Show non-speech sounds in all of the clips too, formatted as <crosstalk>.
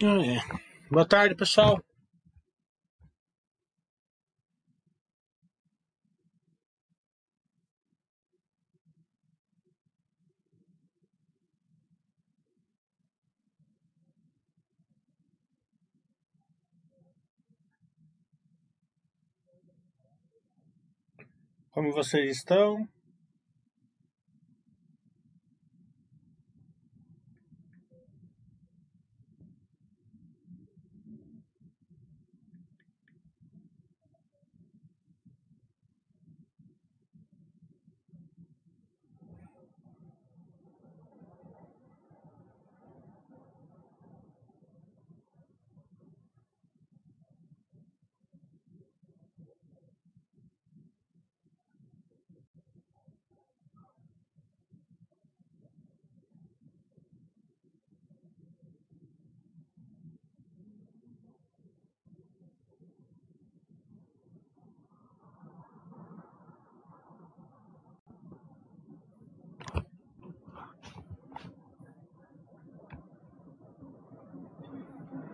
Ah, é. Boa tarde, pessoal. Como vocês estão?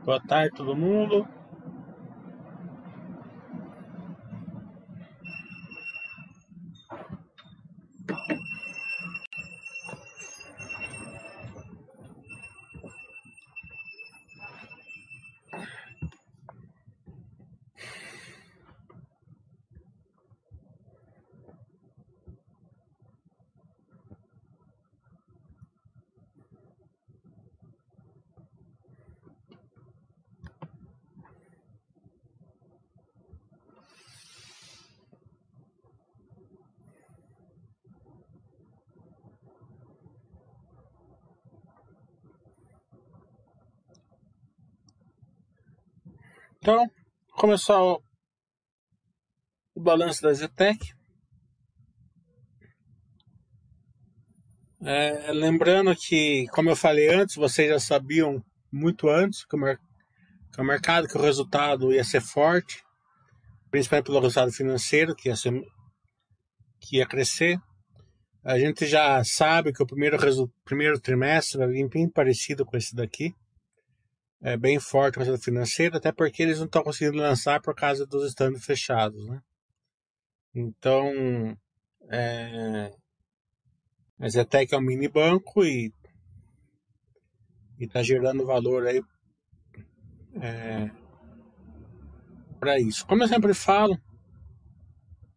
Boa tarde, todo mundo. Então, começar o, o balanço da Zetec. É, lembrando que, como eu falei antes, vocês já sabiam muito antes que o, mer que o mercado, que o resultado ia ser forte, principalmente pelo resultado financeiro, que ia, ser, que ia crescer. A gente já sabe que o primeiro, primeiro trimestre vai vir bem parecido com esse daqui é, bem forte o resultado financeiro, até porque eles não estão conseguindo lançar por causa dos estandes fechados, né? Então, é, a Zetec é um mini banco e está gerando valor aí é, para isso. Como eu sempre falo,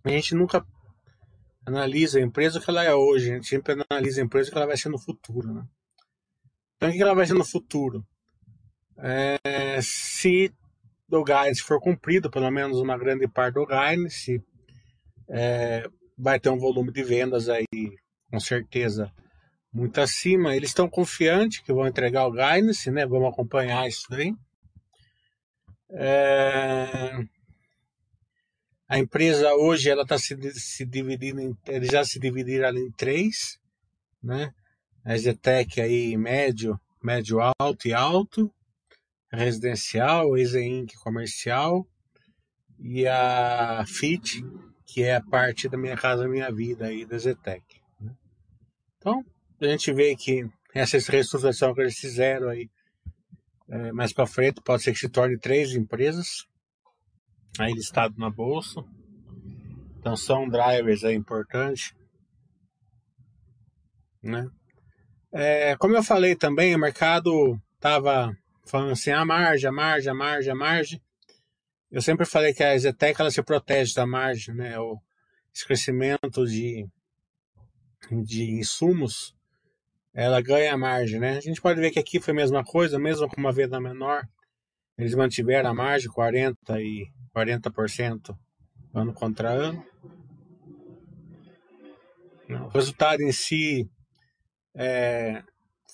a gente nunca analisa a empresa que ela é hoje, a gente sempre analisa a empresa que ela vai ser no futuro, né? Então, o que ela vai ser no futuro? É, se o guidance for cumprido, pelo menos uma grande parte do guidance, é, vai ter um volume de vendas aí, com certeza, muito acima. Eles estão confiantes que vão entregar o guidance, né? Vamos acompanhar isso aí. É, a empresa hoje ela está se, se, dividindo, em, eles já se dividiram em três, né? A Zetec aí médio, médio alto e alto residencial, Easy Inc. comercial e a FIT, que é a parte da Minha Casa Minha Vida aí da Zetec. Né? Então, a gente vê que essa reestruturação que eles fizeram aí é, mais para frente pode ser que se torne três empresas aí listado na bolsa. Então são drivers aí importantes, né? É, como eu falei também, o mercado estava falando assim, a margem, a margem, a margem, a margem. Eu sempre falei que a Zetec ela se protege da margem, né? O, crescimento de, de insumos, ela ganha margem, né? A gente pode ver que aqui foi a mesma coisa, mesmo com uma venda menor, eles mantiveram a margem 40 e 40% ano contra ano. O resultado em si é,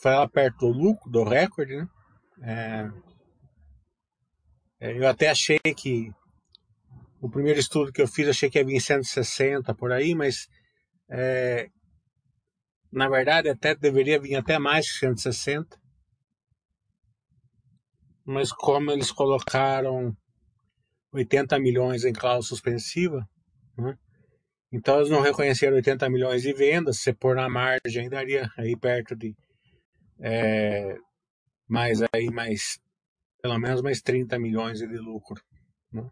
foi lá perto do lucro, do recorde, né? É, é, eu até achei que o primeiro estudo que eu fiz, achei que ia vir 160 por aí, mas é, na verdade até deveria vir até mais que 160. Mas como eles colocaram 80 milhões em cláusula suspensiva, né? então eles não reconheceram 80 milhões de vendas, se pôr na margem daria aí perto de é, mais aí mais pelo menos mais 30 milhões de lucro. Né?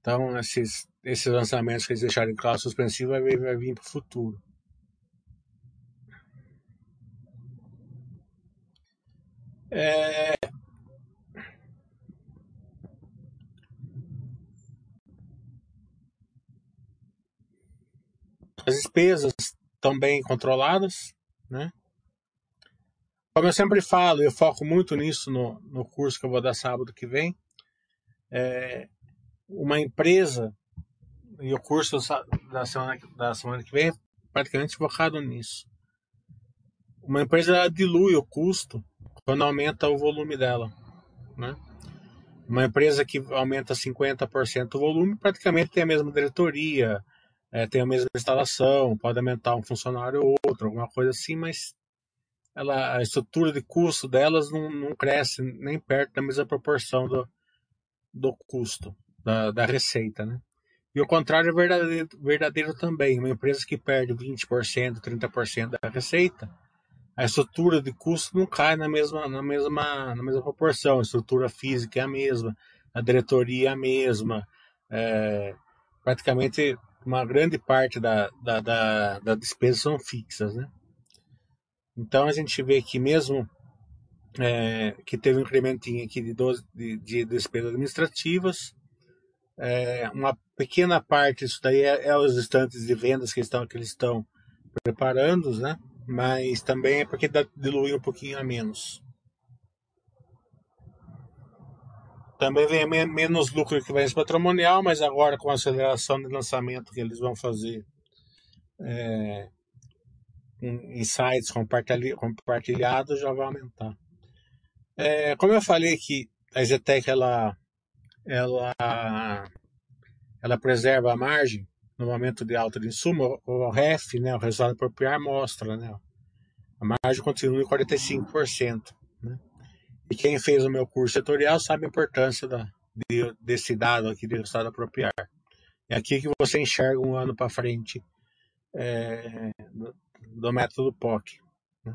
Então, esses, esses lançamentos que eles deixaram em cláusula suspensiva vai, vai vir para o futuro. É... As despesas estão bem controladas, né? Como eu sempre falo, eu foco muito nisso no, no curso que eu vou dar sábado que vem. É, uma empresa, e o curso da semana, da semana que vem é praticamente focado nisso. Uma empresa dilui o custo quando aumenta o volume dela. Né? Uma empresa que aumenta 50% o volume praticamente tem a mesma diretoria, é, tem a mesma instalação, pode aumentar um funcionário ou outro, alguma coisa assim, mas ela, a estrutura de custo delas não, não cresce nem perto da mesma proporção do, do custo, da, da receita, né? E o contrário é verdadeiro, verdadeiro também. Uma empresa que perde 20%, 30% da receita, a estrutura de custo não cai na mesma, na mesma, na mesma proporção. A estrutura física é a mesma, a diretoria é a mesma. É, praticamente uma grande parte da, da, da, da despesa são fixas, né? Então a gente vê que mesmo é, que teve um incrementinho aqui de, 12, de, de despesas administrativas, é, uma pequena parte disso daí é, é, os estantes de vendas que, estão, que eles estão preparando, né? mas também é porque dilui um pouquinho a menos. Também vem menos lucro que vai patrimonial, mas agora com a aceleração de lançamento que eles vão fazer é, sites compartilhados já vai aumentar. É, como eu falei que a Zetec ela, ela, ela preserva a margem no momento de alta de insumo, o REF, né, o resultado apropriar, mostra, né, a margem continua em 45%. Né? E quem fez o meu curso setorial sabe a importância da, de, desse dado aqui de resultado apropriar. É aqui que você enxerga um ano para frente é, do método POC. Né?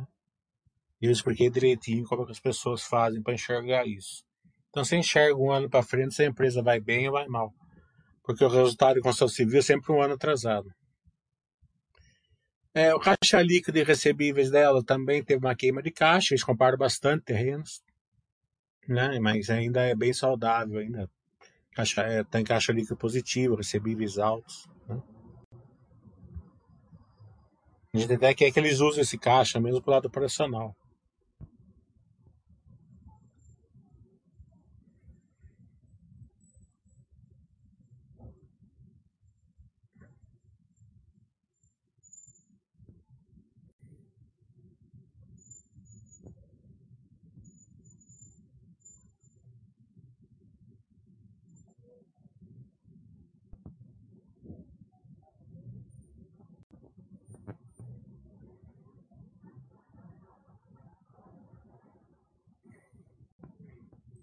Eu expliquei direitinho como é as pessoas fazem para enxergar isso. Então, você enxerga um ano para frente se a empresa vai bem ou vai mal. Porque o resultado de construção civil é sempre um ano atrasado. É, o caixa líquido e recebíveis dela também teve uma queima de caixa, eles compraram bastante terrenos, né? mas ainda é bem saudável, ainda caixa, é, tem caixa líquido positivo, recebíveis altos. Né? A gente até quer que eles usem esse caixa mesmo para o lado operacional.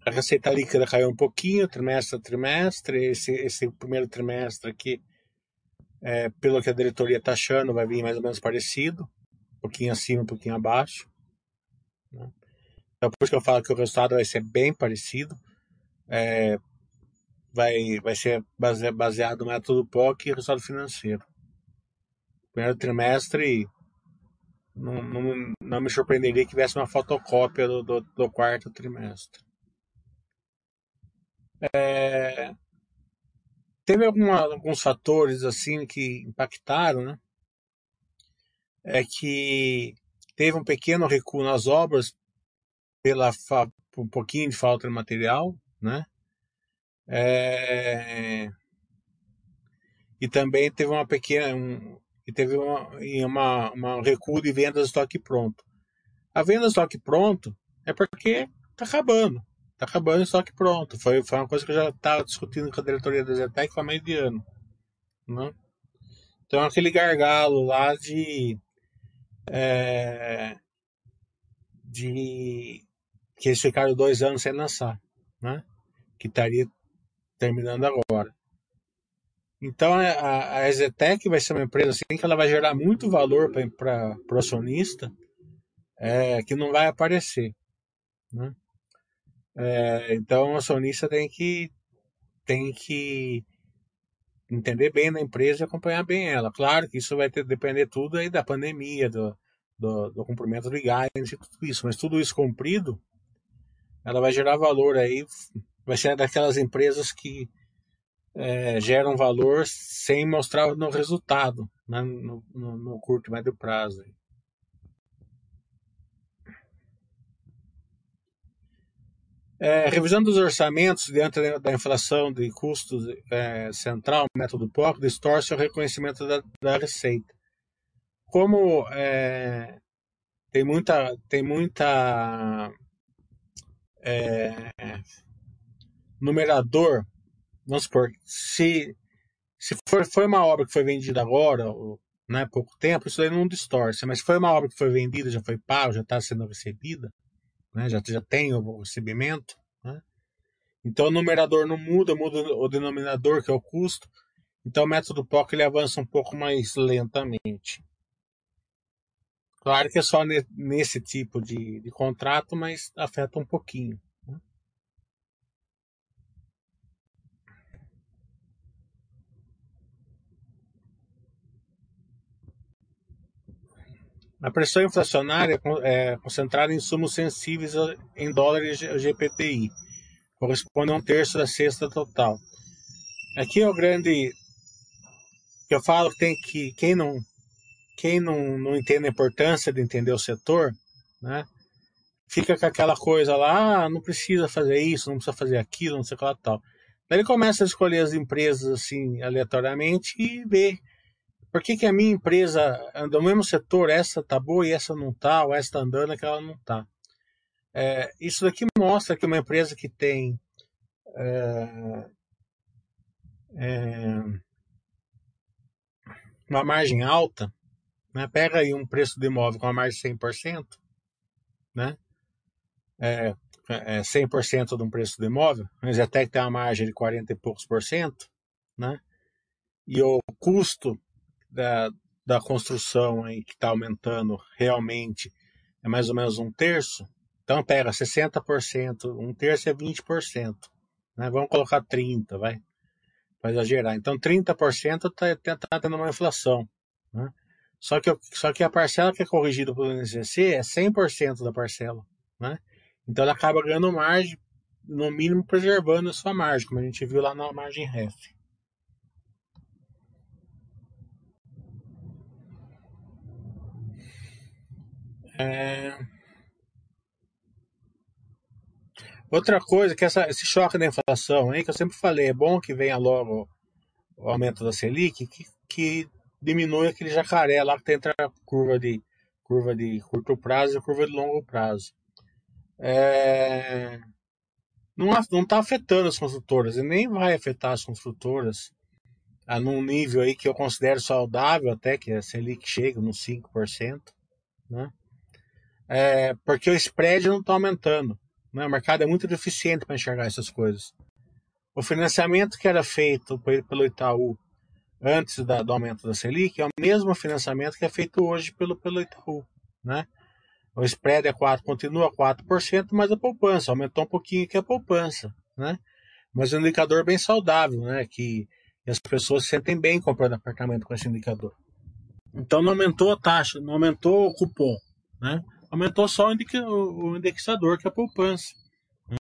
A receita líquida caiu um pouquinho, trimestre a trimestre. Esse, esse primeiro trimestre aqui, é, pelo que a diretoria está achando, vai vir mais ou menos parecido. Um pouquinho acima, um pouquinho abaixo. Né? Então, por isso que eu falo que o resultado vai ser bem parecido. É, vai, vai ser baseado no método POC e resultado financeiro. Primeiro trimestre, não, não, não me surpreenderia que tivesse uma fotocópia do, do, do quarto trimestre. É, teve alguma, alguns fatores assim que impactaram, né? É que teve um pequeno recuo nas obras pela um pouquinho de falta de material, né? É, e também teve uma pequena um, e teve uma, uma, uma recuo de vendas de estoque pronto. A venda de estoque pronto é porque está acabando. Tá acabando o estoque pronto. Foi, foi uma coisa que eu já estava discutindo com a diretoria da Zetec há meio de ano. Né? Então aquele gargalo lá de. É, de que eles ficaram dois anos sem lançar, né? Que estaria terminando agora. Então a, a Exetec vai ser uma empresa assim que ela vai gerar muito valor para o acionista, é, que não vai aparecer, né? É, então, o acionista tem que, tem que entender bem da empresa e acompanhar bem ela. Claro que isso vai ter, depender tudo aí da pandemia, do, do, do cumprimento de guidelines e tudo isso, mas tudo isso cumprido, ela vai gerar valor aí, vai ser daquelas empresas que é, geram valor sem mostrar no resultado, né, no, no, no curto e médio prazo. É, revisando os orçamentos diante da inflação de custos é, central, método POC, distorce o reconhecimento da, da receita. Como é, tem muita, tem muita é, numerador, vamos supor, se, se for, foi uma obra que foi vendida agora, ou, né, pouco tempo, isso não distorce, mas se foi uma obra que foi vendida, já foi pago, já está sendo recebida, né? já, já tem o recebimento. Né? Então o numerador não muda, muda o denominador, que é o custo. Então o método POC ele avança um pouco mais lentamente. Claro que é só nesse tipo de, de contrato, mas afeta um pouquinho. A pressão inflacionária é concentrada em insumos sensíveis em dólares GPTI, corresponde a um terço da cesta total. Aqui é o grande que eu falo que tem que quem não quem não, não entende a importância de entender o setor, né, fica com aquela coisa lá, ah, não precisa fazer isso, não precisa fazer aquilo, não sei o que lá tal. Daí ele começa a escolher as empresas assim aleatoriamente e ver por que, que a minha empresa anda no mesmo setor, essa tá boa e essa não tá, ou essa tá andando, aquela não tá. É, isso daqui mostra que uma empresa que tem é, é, uma margem alta, né, pega aí um preço de imóvel com uma margem de 100%, né, é, é 100% de um preço do imóvel, mas até que tem uma margem de 40 e poucos por cento, né, e o custo da, da construção aí que está aumentando realmente é mais ou menos um terço, então pega 60%, um terço é 20%, né? Vamos colocar 30%, vai, para exagerar. Então 30% está tá tendo uma inflação, né? Só que, só que a parcela que é corrigida pelo INCC é 100% da parcela, né? Então ela acaba ganhando margem, no mínimo preservando a sua margem, como a gente viu lá na margem REF. É... Outra coisa que essa, esse choque da inflação aí, que eu sempre falei, é bom que venha logo o aumento da Selic, que, que diminui aquele jacaré lá que tem entre a curva de, curva de curto prazo e curva de longo prazo. É... Não está afetando as construtoras e nem vai afetar as construtoras a num nível aí que eu considero saudável até que a Selic chega nos 5%, né? É, porque o spread não está aumentando. Né? O mercado é muito deficiente para enxergar essas coisas. O financiamento que era feito pelo Itaú antes da, do aumento da Selic é o mesmo financiamento que é feito hoje pelo, pelo Itaú. Né? O spread é 4, continua 4%, mas a poupança aumentou um pouquinho que a poupança. Né? Mas é um indicador bem saudável, né? que as pessoas se sentem bem comprando apartamento com esse indicador. Então não aumentou a taxa, não aumentou o cupom. Né? Aumentou só o indexador, que é a poupança.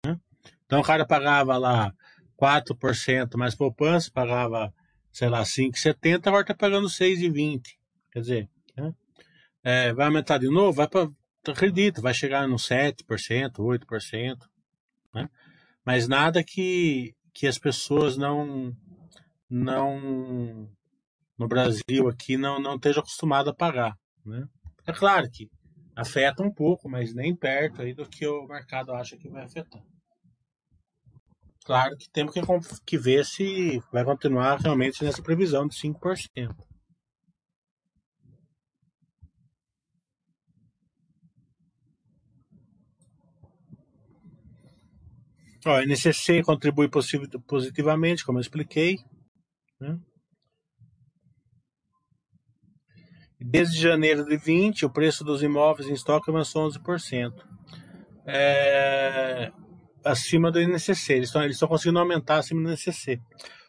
Né? Então o cara pagava lá 4% mais poupança, pagava, sei lá, 5,70, agora está pagando 6,20. Quer dizer, né? é, vai aumentar de novo? Vai para. Acredito, vai chegar no 7%, 8%. Né? Mas nada que, que as pessoas não. não no Brasil aqui não, não estejam acostumadas a pagar. Né? É claro que afeta um pouco, mas nem perto aí do que o mercado acha que vai afetar. Claro que temos que, que ver se vai continuar realmente nessa previsão de 5%. Ó, a NCC contribui positivamente, como eu expliquei. Né? Desde janeiro de 20, o preço dos imóveis em estoque avançou 11%. É, acima do INCC. Eles estão eles conseguindo aumentar acima do INCC.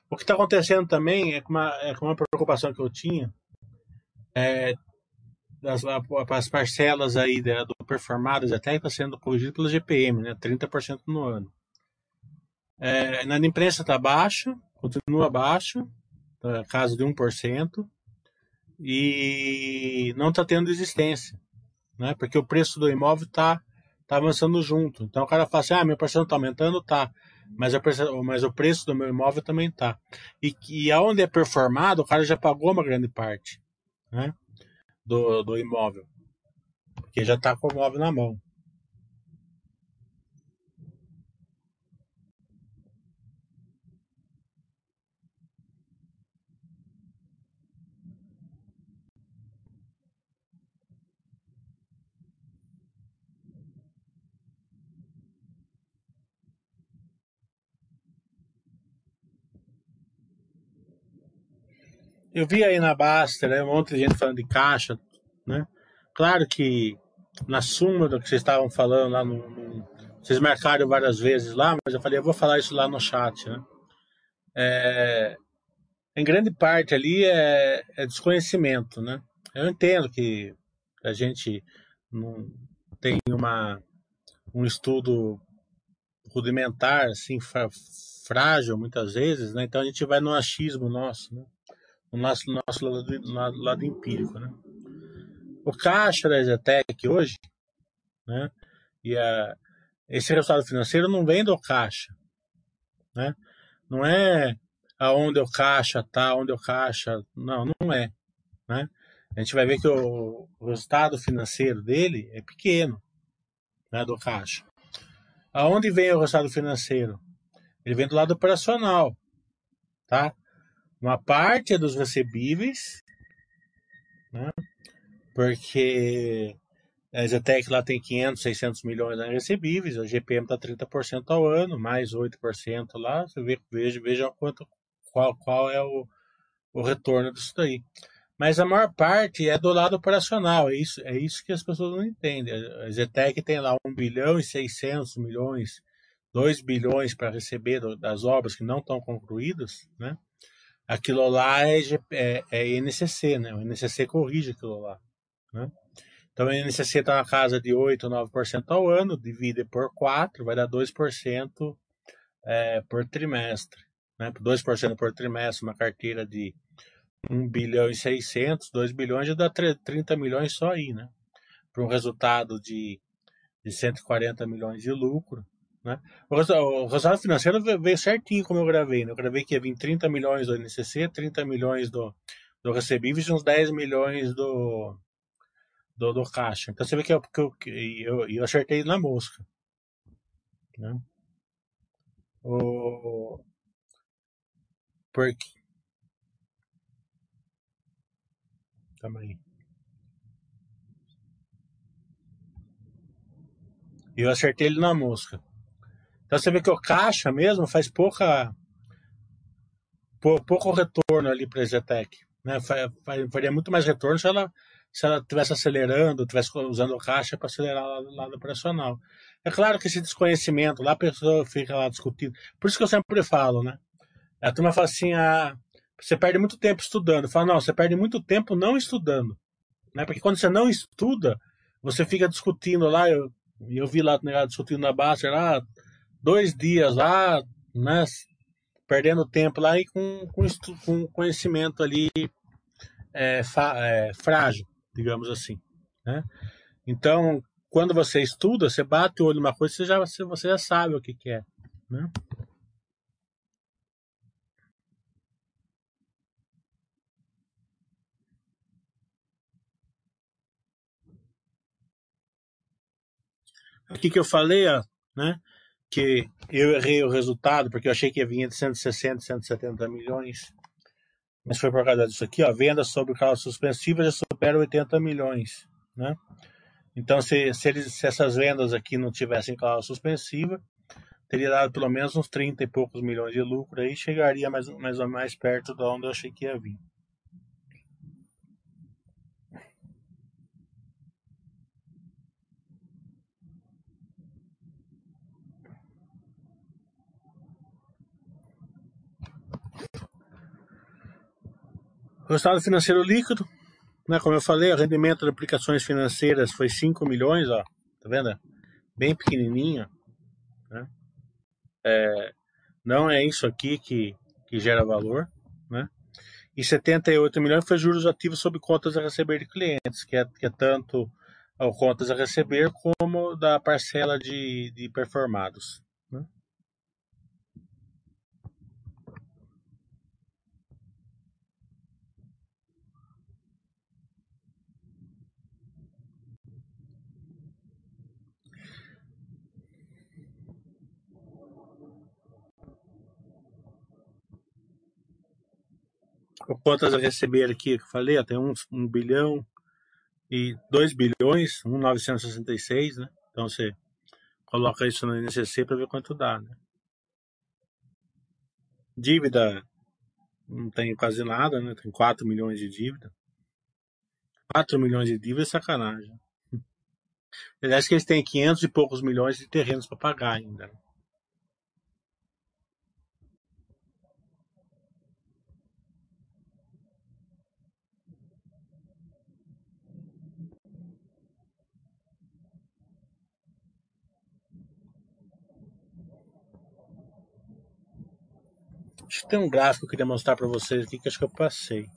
O que está acontecendo também é que uma, é uma preocupação que eu tinha é, das, as parcelas aí da, do performadas até está sendo corrigido pelo GPM, né? 30% no ano. É, na imprensa está baixo, continua baixo, tá, caso de 1%, e não está tendo existência, né? Porque o preço do imóvel está tá avançando junto. Então o cara fala assim, ah, minha parcela está aumentando, tá. Mas, a, mas o preço do meu imóvel também tá. E, e aonde é performado, o cara já pagou uma grande parte né, do, do imóvel. Porque já está com o imóvel na mão. Eu vi aí na Basta, né, um monte de gente falando de caixa, né? Claro que na do que vocês estavam falando lá no, no, vocês marcaram várias vezes lá, mas eu falei, eu vou falar isso lá no chat, né? É, em grande parte ali é, é, desconhecimento, né? Eu entendo que a gente não tem uma um estudo rudimentar, assim, frágil muitas vezes, né? Então a gente vai no achismo nosso, né? No nosso, nosso lado, lado empírico. Né? O caixa da Zetec hoje, né, e a, esse resultado financeiro não vem do caixa. Né? Não é aonde o caixa está, onde o caixa. Não, não é. Né? A gente vai ver que o, o resultado financeiro dele é pequeno né, do caixa. Aonde vem o resultado financeiro? Ele vem do lado operacional. Tá? Uma parte dos recebíveis, né? porque a Zetec lá tem 500, 600 milhões em recebíveis, a GPM está 30% ao ano, mais 8% lá, você veja, veja quanto, qual, qual é o, o retorno disso daí. Mas a maior parte é do lado operacional, é isso, é isso que as pessoas não entendem. A Zetec tem lá 1 bilhão e 600 milhões, 2 bilhões para receber das obras que não estão concluídas, né? Aquilo lá é, é, é INCC, né? O INCC corrige aquilo lá. Né? Então, o INCC está na casa de 8, 9% ao ano, divide por 4, vai dar 2% é, por trimestre. Né? 2% por trimestre, uma carteira de 1 bilhão e 600, 2 bilhões já dá 30 milhões só aí, né? Para um resultado de, de 140 milhões de lucro. Né? O resultado financeiro veio certinho como eu gravei. Né? Eu gravei que ia vir 30 milhões do NCC, 30 milhões do, do recebíveis e uns 10 milhões do, do, do caixa. Então você vê que eu, que eu, eu, eu acertei na mosca. Né? O... Porque. Calma aí. Eu acertei ele na mosca. Então você vê que o caixa mesmo faz pouca pouco retorno ali para a Zetec. Né? Faria muito mais retorno se ela se ela estivesse acelerando, estivesse usando o caixa para acelerar o lado operacional. É claro que esse desconhecimento, lá a pessoa fica lá discutindo. Por isso que eu sempre falo, né? A turma fala assim, ah, você perde muito tempo estudando. Fala, não, você perde muito tempo não estudando. Né? Porque quando você não estuda, você fica discutindo lá, eu, eu vi lá discutindo na Baster, lá, dois dias lá, né, perdendo tempo lá e com, com, com conhecimento ali é, é, frágil, digamos assim. Né? Então, quando você estuda, você bate o olho numa coisa, você já, você já sabe o que, que é. Né? Aqui que eu falei, ó, né? Que eu errei o resultado, porque eu achei que ia vir de 160, 170 milhões. Mas foi por causa disso aqui, ó. Venda sobre causa suspensiva já supera 80 milhões, né? Então, se, se, eles, se essas vendas aqui não tivessem causa suspensiva, teria dado pelo menos uns 30 e poucos milhões de lucro aí, chegaria mais, mais ou mais perto de onde eu achei que ia vir. Resultado financeiro líquido, né, como eu falei, o rendimento de aplicações financeiras foi 5 milhões, ó, tá vendo? Bem pequenininho. Né? É, não é isso aqui que, que gera valor. Né? E 78 milhões foi juros ativos sobre contas a receber de clientes, que é, que é tanto o contas a receber como da parcela de, de performados. Contas a receber aqui, que eu falei, tem um, bilhão e 2 bilhões, 1,966, né? Então você coloca isso no INCC para ver quanto dá, né? Dívida não tem quase nada, né? Tem 4 milhões de dívida. 4 milhões de dívida é sacanagem. <laughs> Aliás, que eles têm 500 e poucos milhões de terrenos para pagar ainda. Né? Acho que tem um gráfico que eu queria mostrar para vocês aqui que acho que eu passei.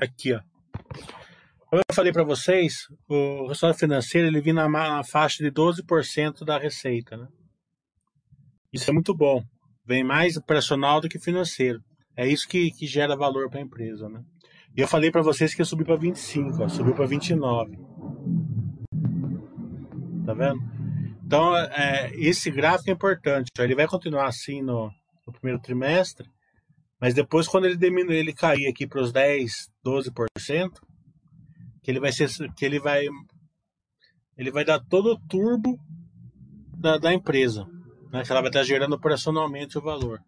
Aqui, ó. Como eu falei para vocês, o resultado financeiro ele vem na, na faixa de 12% da receita, né? Isso é muito bom. Vem mais operacional do que financeiro. É isso que, que gera valor para a empresa, né? E eu falei para vocês que ia subir para 25, ó, subiu para 29. Tá vendo? Então, é, esse gráfico é importante. Ele vai continuar assim no, no primeiro trimestre, mas depois, quando ele diminuir, ele cair aqui para os 10, 12%, que ele vai ser. que ele vai. Ele vai dar todo o turbo da, da empresa. Né? Que ela vai estar gerando operacionalmente o valor.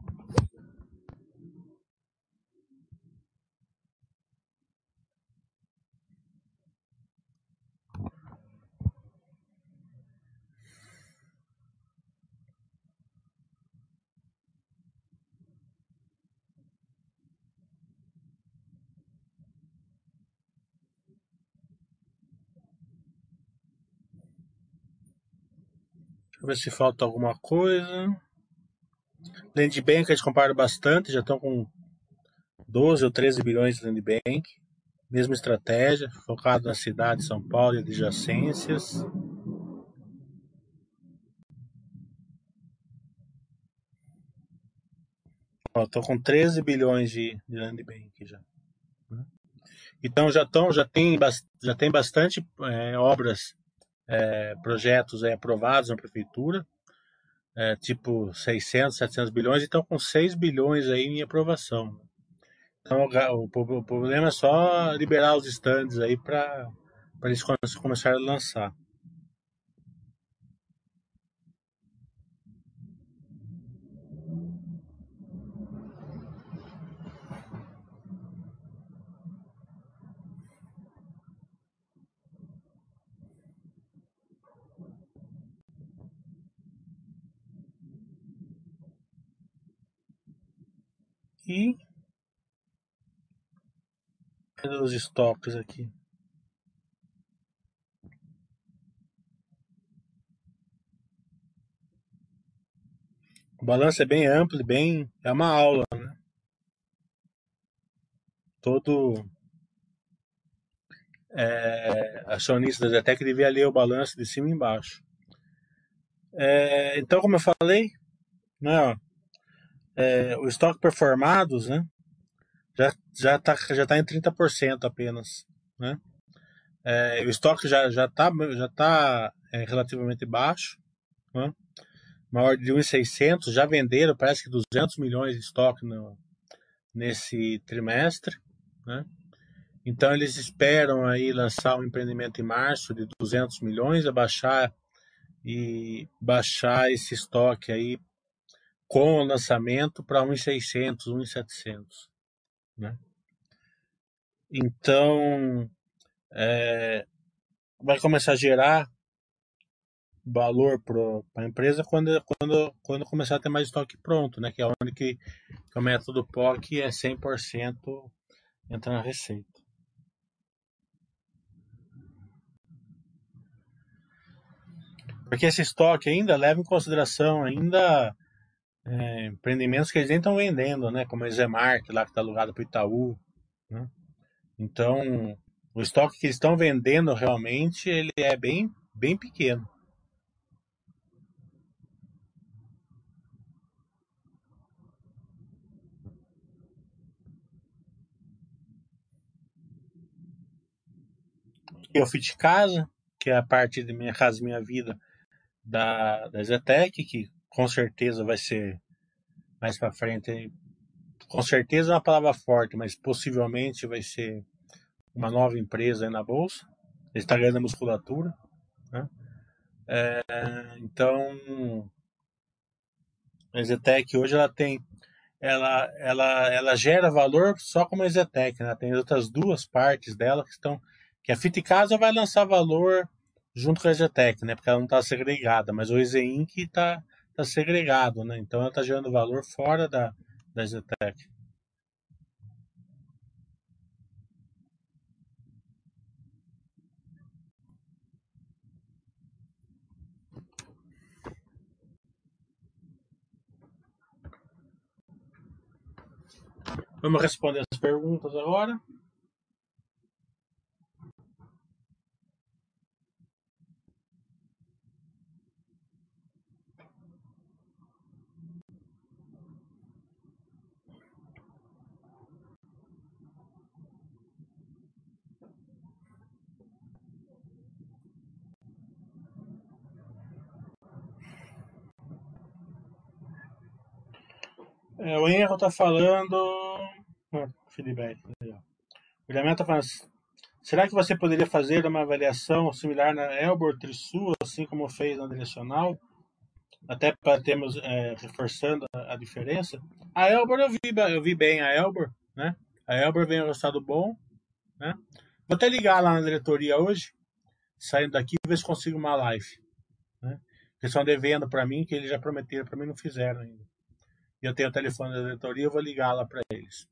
Deixa eu ver se falta alguma coisa. Land Bank eles compraram bastante, já estão com 12 ou 13 bilhões de Land Bank. Mesma estratégia, focado na cidade de São Paulo e adjacências. Estou com 13 bilhões de, de Land Bank já. Então já, tão, já, tem, já tem bastante é, obras é, projetos é, aprovados na prefeitura, é, tipo 600, 700 bilhões, e estão com 6 bilhões aí em aprovação. Então o, o problema é só liberar os estandes aí para eles começarem a lançar. E os estoques aqui? O balanço é bem amplo, bem é uma aula, né? Todo é, acionista da Zetec devia ler o balanço de cima e embaixo. É, então, como eu falei, né, é, o estoque performados né, já já está já tá em 30% apenas. Né? É, o estoque já está já tá, já tá, é, relativamente baixo. Né? Maior de 1.600, já venderam parece que 200 milhões de estoque no, nesse trimestre. Né? Então eles esperam aí lançar um empreendimento em março de 200 milhões, abaixar e baixar esse estoque aí com o lançamento para 1.600, 1.700, né? Então é, vai começar a gerar valor para a empresa quando, quando, quando começar a ter mais estoque pronto, né? Que é onde que, que o método POC é 100% entra na receita. Porque esse estoque ainda leva em consideração ainda é, empreendimentos que eles nem estão vendendo, né? Como a Zemark, lá que está alugado para o Itaú. Né? Então, o estoque que eles estão vendendo realmente ele é bem, bem pequeno. Eu fui de casa, que é a parte de minha casa, minha vida, da, da Zetec, que com certeza vai ser mais para frente. Com certeza é uma palavra forte, mas possivelmente vai ser uma nova empresa na bolsa. Ele está ganhando musculatura. Né? É, então, a Zetec hoje ela tem. Ela, ela, ela gera valor só como a Zetec, né? Tem outras duas partes dela que estão. Que a Fita Casa vai lançar valor junto com a Zetec, né? Porque ela não está segregada, mas o Inc está tá segregado, né? Então ela está gerando valor fora da, da Zetec. Vamos responder as perguntas agora. É, o Enro tá falando. Ah, feedback. O Guilherme tá falando. Será que você poderia fazer uma avaliação similar na Elbor Trisul, assim como fez na direcional? Até para termos é, reforçando a, a, diferença. A Elbor eu vi, eu vi bem a Elbor, né? A Elbor vem um resultado bom, né? Vou até ligar lá na diretoria hoje, saindo daqui, ver se consigo uma live, né? Eles estão devendo para mim, que eles já prometeram para mim, não fizeram ainda e eu tenho o telefone da diretoria, eu vou ligar lá para eles.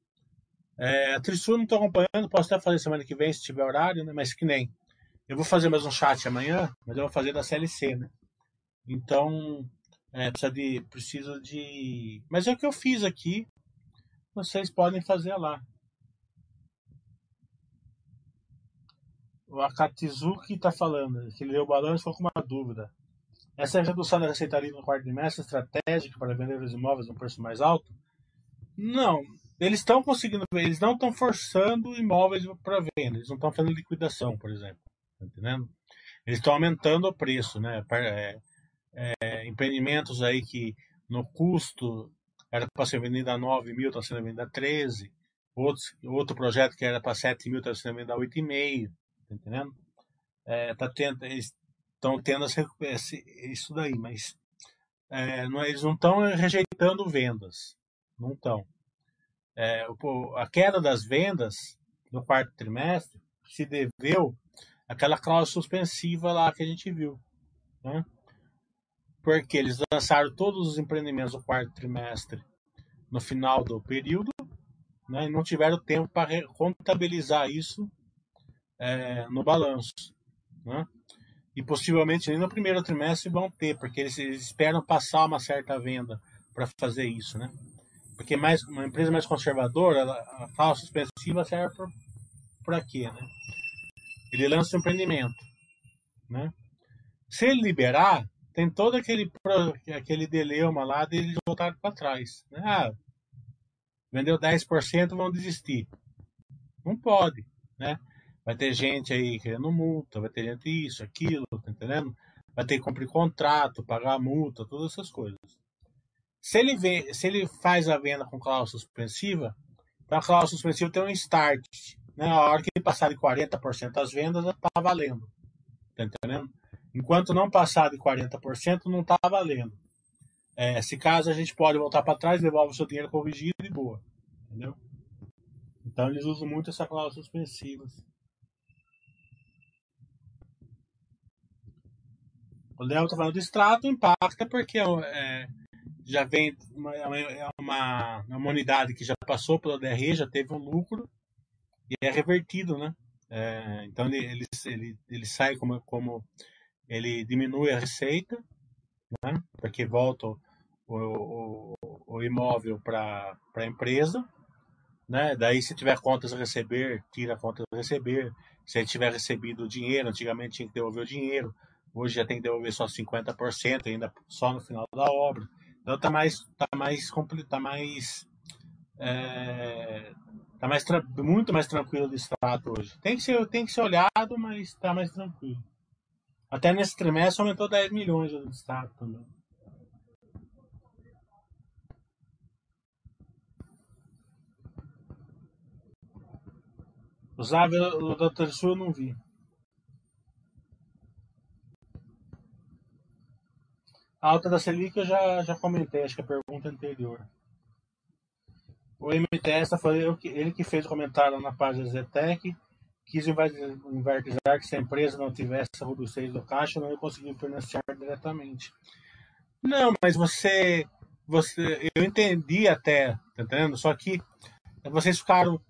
É, a Trisul não estou acompanhando, posso até fazer semana que vem, se tiver horário, né? mas que nem. Eu vou fazer mais um chat amanhã, mas eu vou fazer da CLC, né? Então, é, precisa de, preciso de. Mas é o que eu fiz aqui, vocês podem fazer lá. O Akatizuki está falando, que ele leu o balanço ficou com uma dúvida. Essa redução da receita livre no quarto trimestre é estratégica para vender os imóveis a um preço mais alto? Não. Eles estão conseguindo, eles não estão forçando imóveis para venda, eles não estão fazendo liquidação, por exemplo. Tá entendendo? Eles estão aumentando o preço, né? É, é, empreendimentos aí que no custo era para ser vendido a 9 mil, está sendo vendido a 13. Outros, outro projeto que era para 7 mil, está sendo vendido a 8,5. Tá entendendo? É, tá tendo, eles estão tendo esse, isso daí, mas é, não, eles não estão rejeitando vendas, não estão. É, a queda das vendas no quarto trimestre se deveu àquela cláusula suspensiva lá que a gente viu, né? porque eles lançaram todos os empreendimentos do quarto trimestre no final do período né, e não tiveram tempo para contabilizar isso é, no balanço. Né? E possivelmente nem no primeiro trimestre vão ter, porque eles, eles esperam passar uma certa venda para fazer isso, né? Porque mais uma empresa mais conservadora, a cláusula suspensiva serve para quê, né? ele lança um empreendimento, né? Se ele liberar, tem todo aquele aquele dilema lá deles voltar para trás, né? Ah, vendeu 10%, vão desistir. Não pode, né? Vai ter gente aí querendo multa, vai ter gente isso, aquilo, tá entendendo? Vai ter que cumprir contrato, pagar multa, todas essas coisas. Se ele, vê, se ele faz a venda com cláusula suspensiva, então a cláusula suspensiva tem um start. Né? A hora que ele passar de 40% das vendas, está valendo. Tá entendendo? Enquanto não passar de 40%, não está valendo. É, se caso a gente pode voltar para trás, devolve o seu dinheiro corrigido e boa. Entendeu? Então eles usam muito essa cláusula suspensiva. O Léo está falando do extrato, impacta porque é, já vem uma, é, é uma, uma unidade que já passou pela DRE, já teve um lucro e é revertido, né? É, então ele, ele, ele, ele sai como, como ele diminui a receita, né? Porque volta o, o, o imóvel para a empresa, né? Daí se tiver contas a receber, tira a conta a receber. Se ele tiver recebido o dinheiro, antigamente tinha que devolver o dinheiro, hoje já tem que devolver só 50%, ainda só no final da obra. Então tá mais, tá mais, tá mais, é, tá mais muito mais tranquilo de extrato hoje. Tem que ser, tem que ser olhado, mas tá mais tranquilo. Até nesse trimestre aumentou 10 milhões de extrato também. Usava o Dr. Sul eu não vi. A alta da Selic eu já, já comentei, acho que a pergunta anterior. O MTS foi ele que fez o comentário na página Zetec, quis enfatizar que se a empresa não tivesse a robustez do caixa, não ia conseguir financiar diretamente. Não, mas você, você eu entendi até, tá entendendo? Só que vocês ficaram,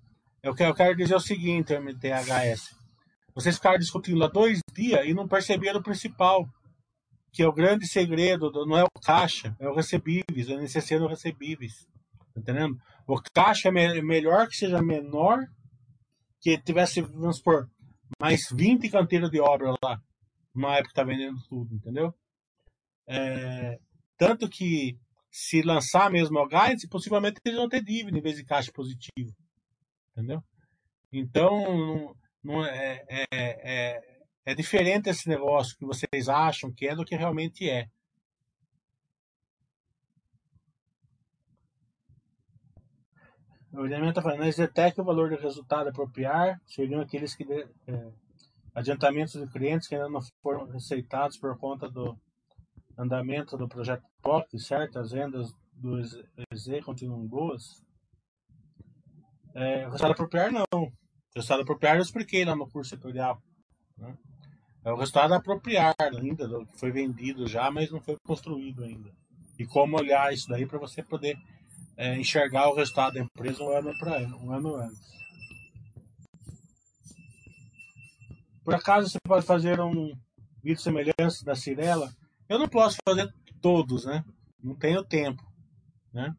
eu quero, eu quero dizer o seguinte, MTHS, vocês ficaram discutindo lá dois dias e não perceberam o principal que é o grande segredo, do, não é o caixa, é o recebíveis, o NCC no recebíveis. Tá entendendo? O caixa é me, melhor que seja menor, que tivesse, vamos supor, mais 20 canteiros de obra lá, numa época que tá vendendo tudo, entendeu? É, tanto que se lançar mesmo o guidance, possivelmente eles vão ter dívida em vez de caixa positivo. Entendeu? Então, não, não é, é, é é diferente esse negócio que vocês acham que é do que realmente é. O ordenamento está falando, Zetec o valor do resultado a apropriar seriam aqueles que é, adiantamentos de clientes que ainda não foram receitados por conta do andamento do projeto POC, certo? As vendas do EZ continuam boas. É, resultado apropriar não. Resultado apropriar eu expliquei lá no curso setorial. Né? É o resultado apropriado ainda, que foi vendido já, mas não foi construído ainda. E como olhar isso daí para você poder é, enxergar o resultado da empresa um ano, pra, um ano antes. Por acaso você pode fazer um vídeo semelhante da Cirela? Eu não posso fazer todos, né? Não tenho tempo, né?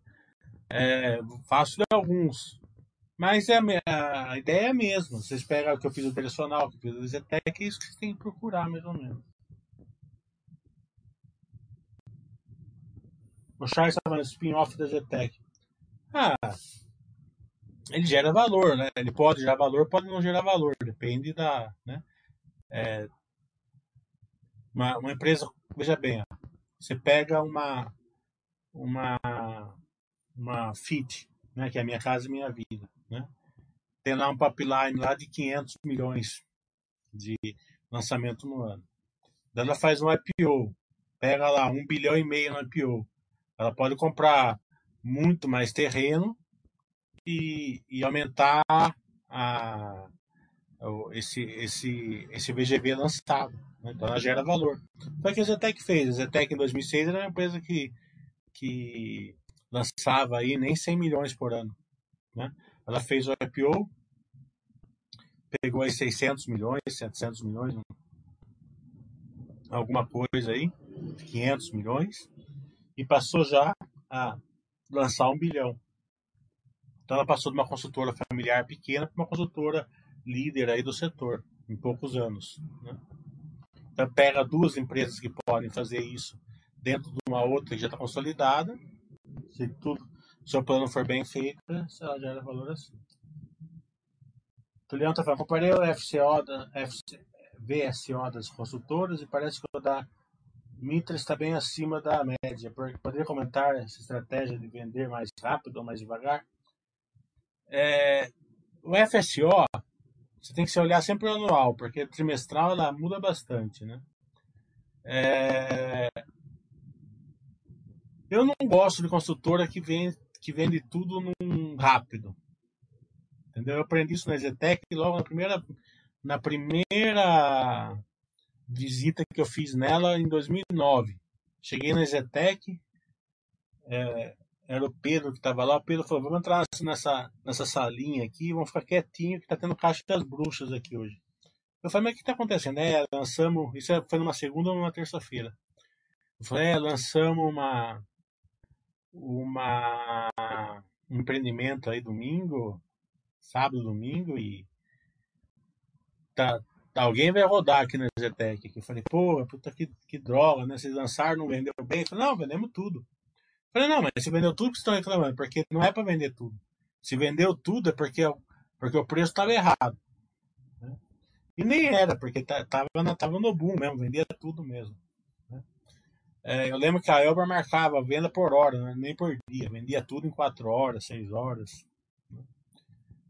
É, faço alguns, mas é a, a, ideia é a mesma. Vocês pegam o que eu fiz o direcional, o que eu fiz o Zetec, é isso que vocês têm que procurar, mais ou menos. O Charles estava no spin-off da Zetec. Ah, ele gera valor, né? Ele pode gerar valor, pode não gerar valor, depende da, né? É, uma, uma empresa, veja bem, ó, você pega uma uma uma fit, né? Que é a minha casa e minha vida né? Tem lá um pipeline lá de 500 milhões de lançamento no ano. Daí ela faz um IPO, pega lá um bilhão e meio no IPO. Ela pode comprar muito mais terreno e, e aumentar a, esse, esse, esse VGV lançado. Né? Então ela gera valor. Foi o que a Zetec fez. A Zetec em 2006 era uma empresa que, que lançava aí nem 100 milhões por ano. Né? Ela fez o IPO, pegou aí 600 milhões, 700 milhões, alguma coisa aí, 500 milhões, e passou já a lançar um bilhão. Então ela passou de uma consultora familiar pequena para uma consultora líder aí do setor. em poucos anos. Né? Então, pega duas empresas que podem fazer isso dentro de uma outra que já está consolidada. Se tudo, se o plano for bem feito, ela gera valor assim. Tuliano está falando, comparei o FCO da, FC, VSO das consultoras e parece que o da Mitra está bem acima da média. Poderia comentar essa estratégia de vender mais rápido ou mais devagar? É, o FSO, você tem que olhar sempre anual, porque trimestral ela muda bastante, né? É, eu não gosto de consultora que vende, que vende tudo num rápido. Entendeu? Eu aprendi isso na Zetec logo na primeira, na primeira visita que eu fiz nela em 2009. Cheguei na Zetec, é, era o Pedro que estava lá. O Pedro falou: Vamos entrar nessa, nessa salinha aqui, vamos ficar quietinho, que está tendo caixa das bruxas aqui hoje. Eu falei: Mas o que está acontecendo? É, lançamos. Isso foi numa segunda ou numa terça-feira. Eu falei: É, lançamos uma. Uma um empreendimento aí domingo, sábado, domingo, e tá, alguém vai rodar aqui na Zetec. Eu falei, pô, puta que, que droga, né? Vocês lançaram, não vendeu bem? Eu falei, não, vendemos tudo. Eu falei, não, mas você vendeu tudo que vocês estão reclamando, porque não é para vender tudo. Se vendeu tudo é porque, porque o preço estava errado. Né? E nem era, porque estava tava no boom mesmo, vendia tudo mesmo. É, eu lembro que a Elber marcava venda por hora, né? nem por dia. Vendia tudo em quatro horas, seis horas. Né?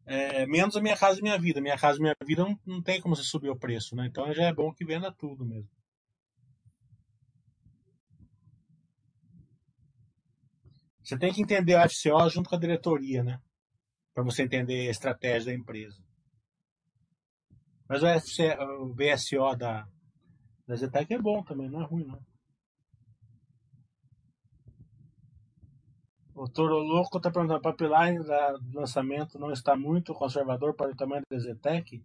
É, menos a minha casa e minha vida. Minha casa e minha vida não, não tem como você subir o preço, né? Então já é bom que venda tudo mesmo. Você tem que entender a FCO junto com a diretoria, né? Para você entender a estratégia da empresa. Mas o, FC, o VSO da, da Zetec é bom também, não é ruim, não. O Toro Louco está perguntando: a pipeline do lançamento não está muito conservador para o tamanho da Zetec?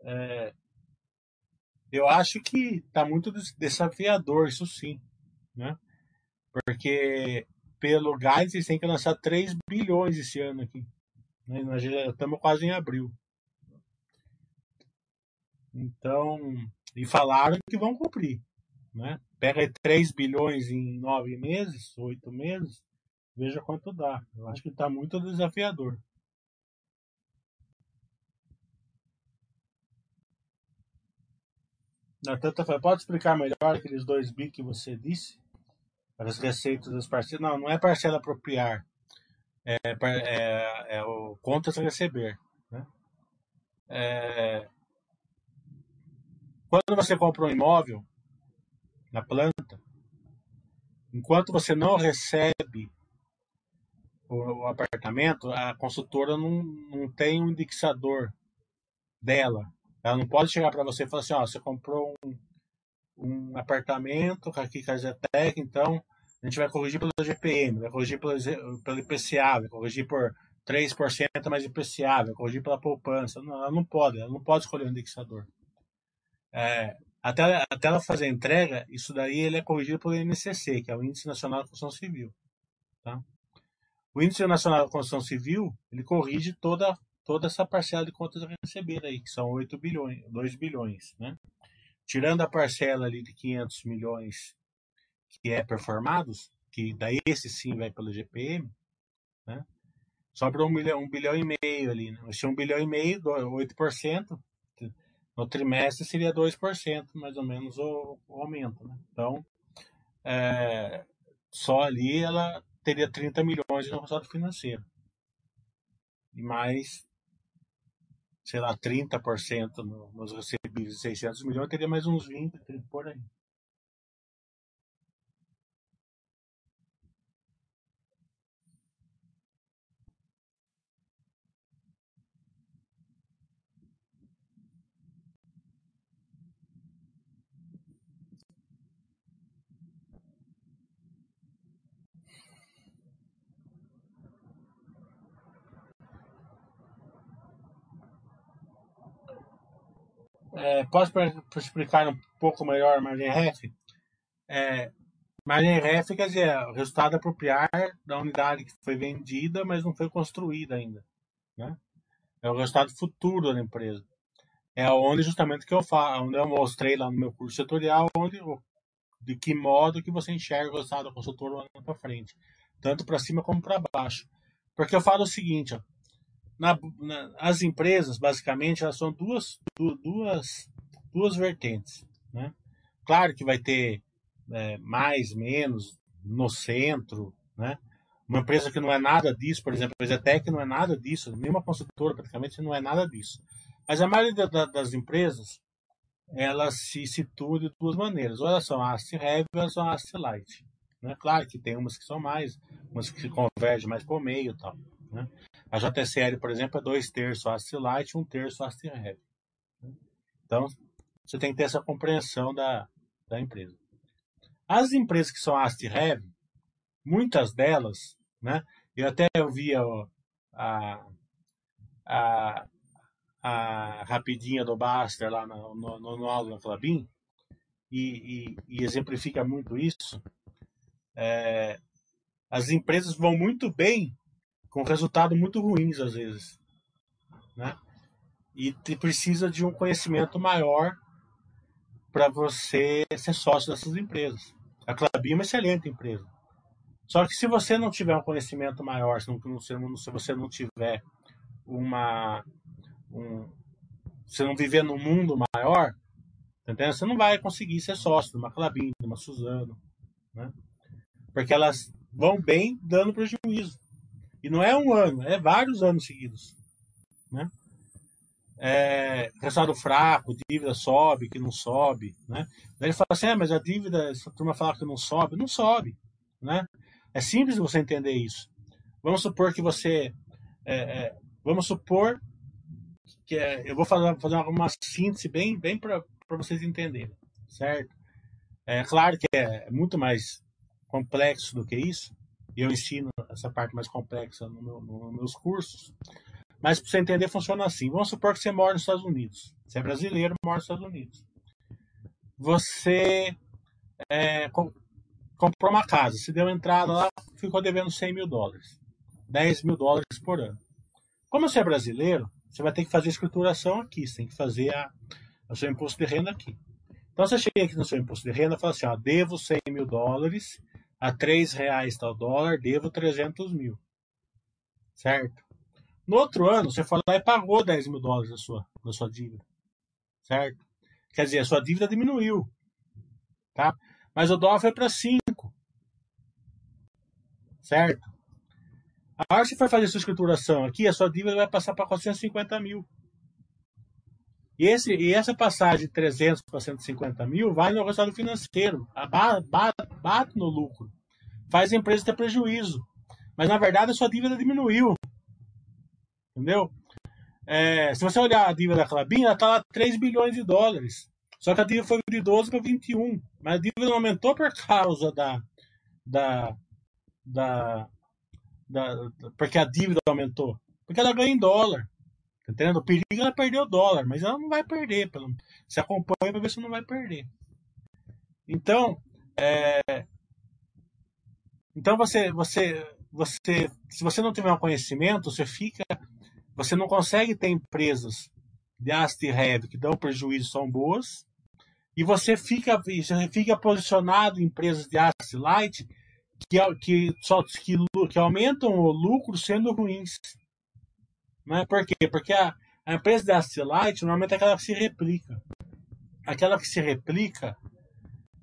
É, eu acho que está muito desafiador, isso sim. Né? Porque pelo gás eles têm que lançar 3 bilhões esse ano aqui. Né? Nós já estamos quase em abril. Então, e falaram que vão cumprir. Né? Pega 3 bilhões em 9 meses, 8 meses, Veja quanto dá. Eu acho que está muito desafiador. Tanta pode explicar melhor aqueles dois bi que você disse? As receitas das parcelas. Não, não é parcela apropriar. É, é, é o contas a receber. Né? É, quando você compra um imóvel na planta, enquanto você não recebe o, apartamento, a consultora não, não tem um indexador dela. Ela não pode chegar para você e falar assim: ó, você comprou um, um apartamento aqui com a Zetec, então a gente vai corrigir pelo GPM, vai corrigir pelo, pelo IPCA, vai corrigir por 3% mais IPCA, vai corrigir pela poupança. Não, ela não pode, ela não pode escolher um indexador. É, até, até ela fazer a entrega, isso daí ele é corrigido pelo INCC, que é o Índice Nacional de Construção Civil. Tá? O Índice Nacional da Construção Civil, ele corrige toda, toda essa parcela de contas a receber aí, que são 8 bilhões, 2 bilhões, né? Tirando a parcela ali de 500 milhões que é performados, que daí esse sim vai pelo GPM, né? Sobra um bilhão, um bilhão e meio ali, né? Esse um bilhão e meio, 8%, no trimestre seria 2%, mais ou menos, o, o aumento, né? Então, é, só ali ela teria 30 milhões no resultado financeiro. E mais, sei lá, 30% nos recebidos de 600 milhões, teria mais uns 20, 30 por aí. É, posso explicar um pouco melhor a margem REF? É, margem REF quer dizer o resultado apropriar da unidade que foi vendida, mas não foi construída ainda. Né? É o resultado futuro da empresa. é onde justamente que eu falo, onde eu mostrei lá no meu curso setorial, onde de que modo que você enxerga o resultado do consultor olhando para frente, tanto para cima como para baixo. Porque eu falo o seguinte, ó, na, na, as empresas basicamente elas são duas duas duas vertentes, né? Claro que vai ter é, mais, menos no centro, né? Uma empresa que não é nada disso, por exemplo, a Exetec não é nada disso, nenhuma consultora praticamente não é nada disso. Mas a maioria da, das empresas, elas se situam de duas maneiras. Ou elas são AST Heavy ou elas são AST Light. Né? Claro que tem umas que são mais, umas que convergem mais por meio e tal. Né? A JSL, por exemplo, é dois terços AST Light e um terço AST Heavy. Né? Então, você tem que ter essa compreensão da, da empresa. As empresas que são AST Heavy, muitas delas, né? Eu até ouvia a, a, a rapidinha do Baster lá no, no, no aula da Clabin e, e, e, exemplifica muito isso. É, as empresas vão muito bem com resultados muito ruins às vezes, né? E precisa de um conhecimento maior para você ser sócio dessas empresas. A Clabin é uma excelente empresa. Só que se você não tiver um conhecimento maior, se, não, se você não tiver uma, um, você não viver num mundo maior, entendeu? você não vai conseguir ser sócio de uma Clabin, de uma Suzano, né? Porque elas vão bem dando prejuízo. E não é um ano, é vários anos seguidos, né? É, resultado fraco, dívida sobe, que não sobe, né? Daí ele fala assim, ah, mas a dívida, essa turma fala que não sobe, não sobe, né? É simples você entender isso. Vamos supor que você, é, é, vamos supor que é, eu vou fazer, fazer uma síntese bem, bem para vocês entenderem, certo? É claro que é muito mais complexo do que isso. Eu ensino essa parte mais complexa no meu, nos meus cursos. Mas para você entender, funciona assim. Vamos supor que você mora nos Estados Unidos. Você é brasileiro, mora nos Estados Unidos. Você é, comprou uma casa, se deu entrada lá, ficou devendo 100 mil dólares. 10 mil dólares por ano. Como você é brasileiro, você vai ter que fazer a escrituração aqui, você tem que fazer a, o seu imposto de renda aqui. Então você chega aqui no seu imposto de renda e fala assim, ó, devo 100 mil dólares, a 3 reais tal dólar, devo 300 mil. Certo? No outro ano, você foi lá e pagou 10 mil dólares da sua, da sua dívida. Certo? Quer dizer, a sua dívida diminuiu. Tá? Mas o dólar foi para 5. Certo? A hora que você for fazer sua escrituração aqui, a sua dívida vai passar para 450 mil. E, esse, e essa passagem de 300 para 150 mil vai no resultado financeiro, bate no lucro, faz a empresa ter prejuízo. Mas na verdade a sua dívida diminuiu. Entendeu? É, se você olhar a dívida da Clabin, ela está lá 3 bilhões de dólares. Só que a dívida foi de 12 para 21. Mas a dívida não aumentou por causa da, da, da, da, porque a dívida aumentou. Porque ela ganha em dólar. Tá entendendo? O perigo ela perder o dólar, mas ela não vai perder. Pelo, se acompanha para ver se não vai perder. Então, é, então você, você, você, se você não tiver um conhecimento, você fica, você não consegue ter empresas de haste heavy que dão prejuízo são boas, e você fica, você fica posicionado em empresas de haste light que, que, só, que, que aumentam o lucro sendo ruins. Não é? Por quê? Porque a, a empresa da Astilite normalmente é aquela que se replica. Aquela que se replica,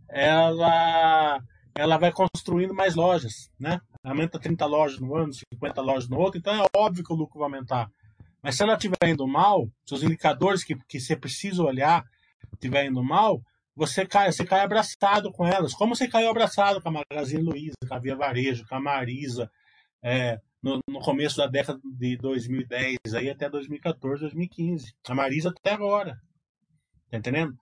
ela, ela vai construindo mais lojas, né? Aumenta 30 lojas no ano, 50 lojas no outro, então é óbvio que o lucro vai aumentar. Mas se ela estiver indo mal, se os indicadores que, que você precisa olhar estiver indo mal, você cai, você cai abraçado com elas. Como você caiu abraçado com a Magazine Luiza, com a Via Varejo, com a Marisa, é, no, no, começo da década de 2010, aí até 2014, 2015. A Marisa até agora. Tá entendendo?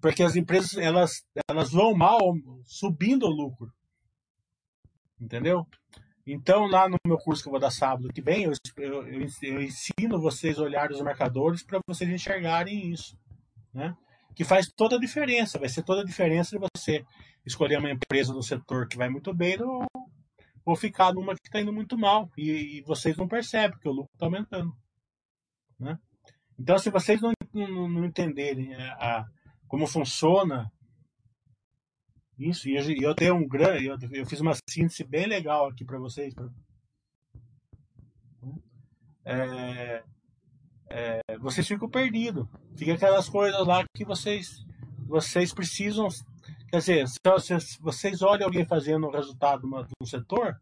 Porque as empresas elas, elas vão mal subindo o lucro. Entendeu? Então, lá no meu curso que eu vou dar sábado que vem, eu, eu, eu ensino vocês a olhar os marcadores para vocês enxergarem isso. Né? que faz toda a diferença. Vai ser toda a diferença de você escolher uma empresa no setor que vai muito bem ou, ou ficar numa que está indo muito mal. E, e, vocês não percebem, porque o lucro está aumentando. Né? Então, se vocês não, não, não entenderem a, a, como funciona isso, e eu, eu um grande, eu, eu fiz uma síntese bem legal aqui para vocês. Pra, é, é, vocês ficam perdidos. Fica aquelas coisas lá que vocês, vocês precisam. Quer dizer, se vocês olham alguém fazendo o resultado de um setor,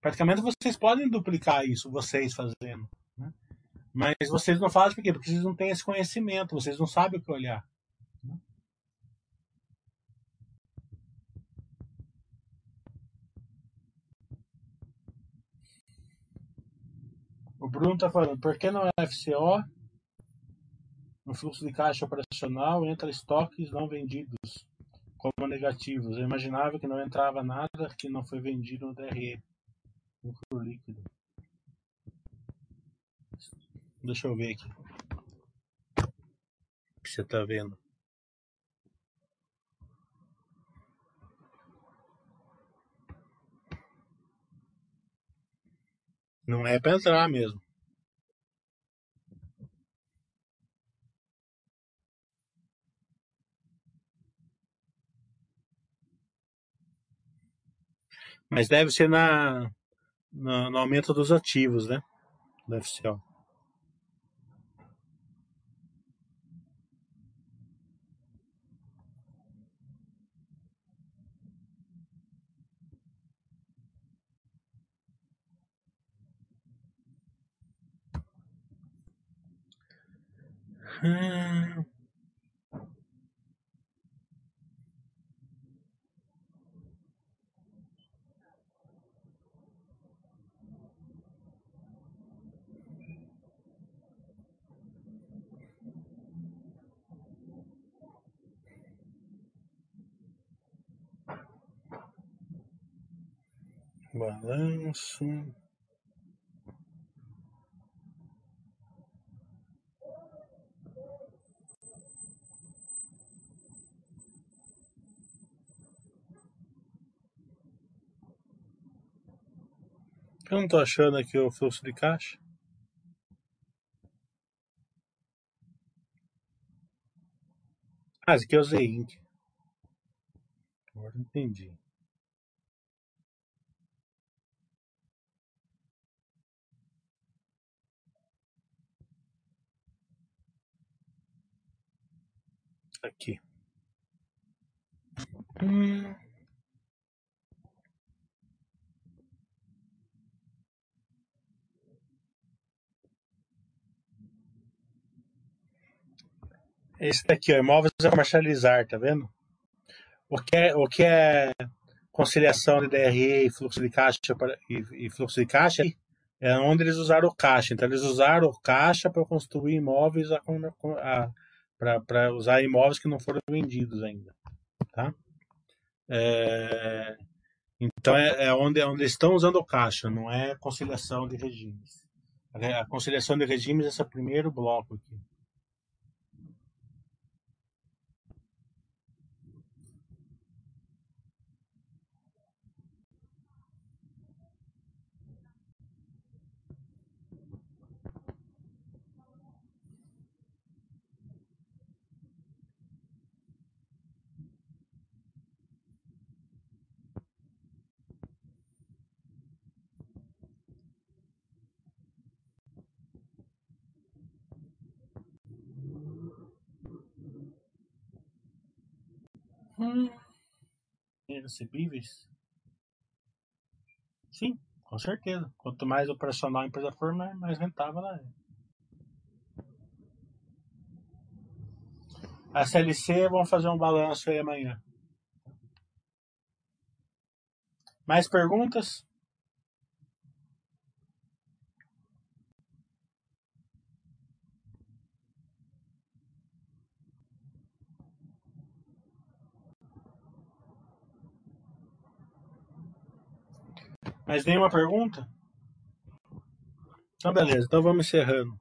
praticamente vocês podem duplicar isso, vocês fazendo. Né? Mas vocês não fazem por quê? Porque vocês não têm esse conhecimento, vocês não sabem o que olhar. O Bruno está falando, por que não é FCO? No fluxo de caixa operacional entra estoques não vendidos como negativos. Eu imaginava que não entrava nada que não foi vendido no DRE. Lucro líquido. Deixa eu ver aqui. O que você está vendo? Não é para entrar mesmo. Mas deve ser na, no, no aumento dos ativos, né? Do FCO. Balanço. Eu não tô achando aqui o fluxo de caixa. Ah, esse aqui eu usei ink. Agora entendi. Aqui. Hum. Esse daqui, ó, imóveis a comercializar, tá vendo? O que é, o que é conciliação de DRE e fluxo de caixa e, e fluxo de caixa é onde eles usaram o caixa. Então eles usaram o caixa para construir imóveis para usar imóveis que não foram vendidos ainda, tá? É, então é, é, onde, é onde estão usando o caixa, não é conciliação de regimes. A conciliação de regimes é esse primeiro bloco aqui. Hum, recebíveis? Sim, com certeza. Quanto mais operacional a empresa for, mais rentável ela é. A CLC vão fazer um balanço aí amanhã. Mais perguntas? Mais nenhuma pergunta? Então, beleza. Então vamos encerrando.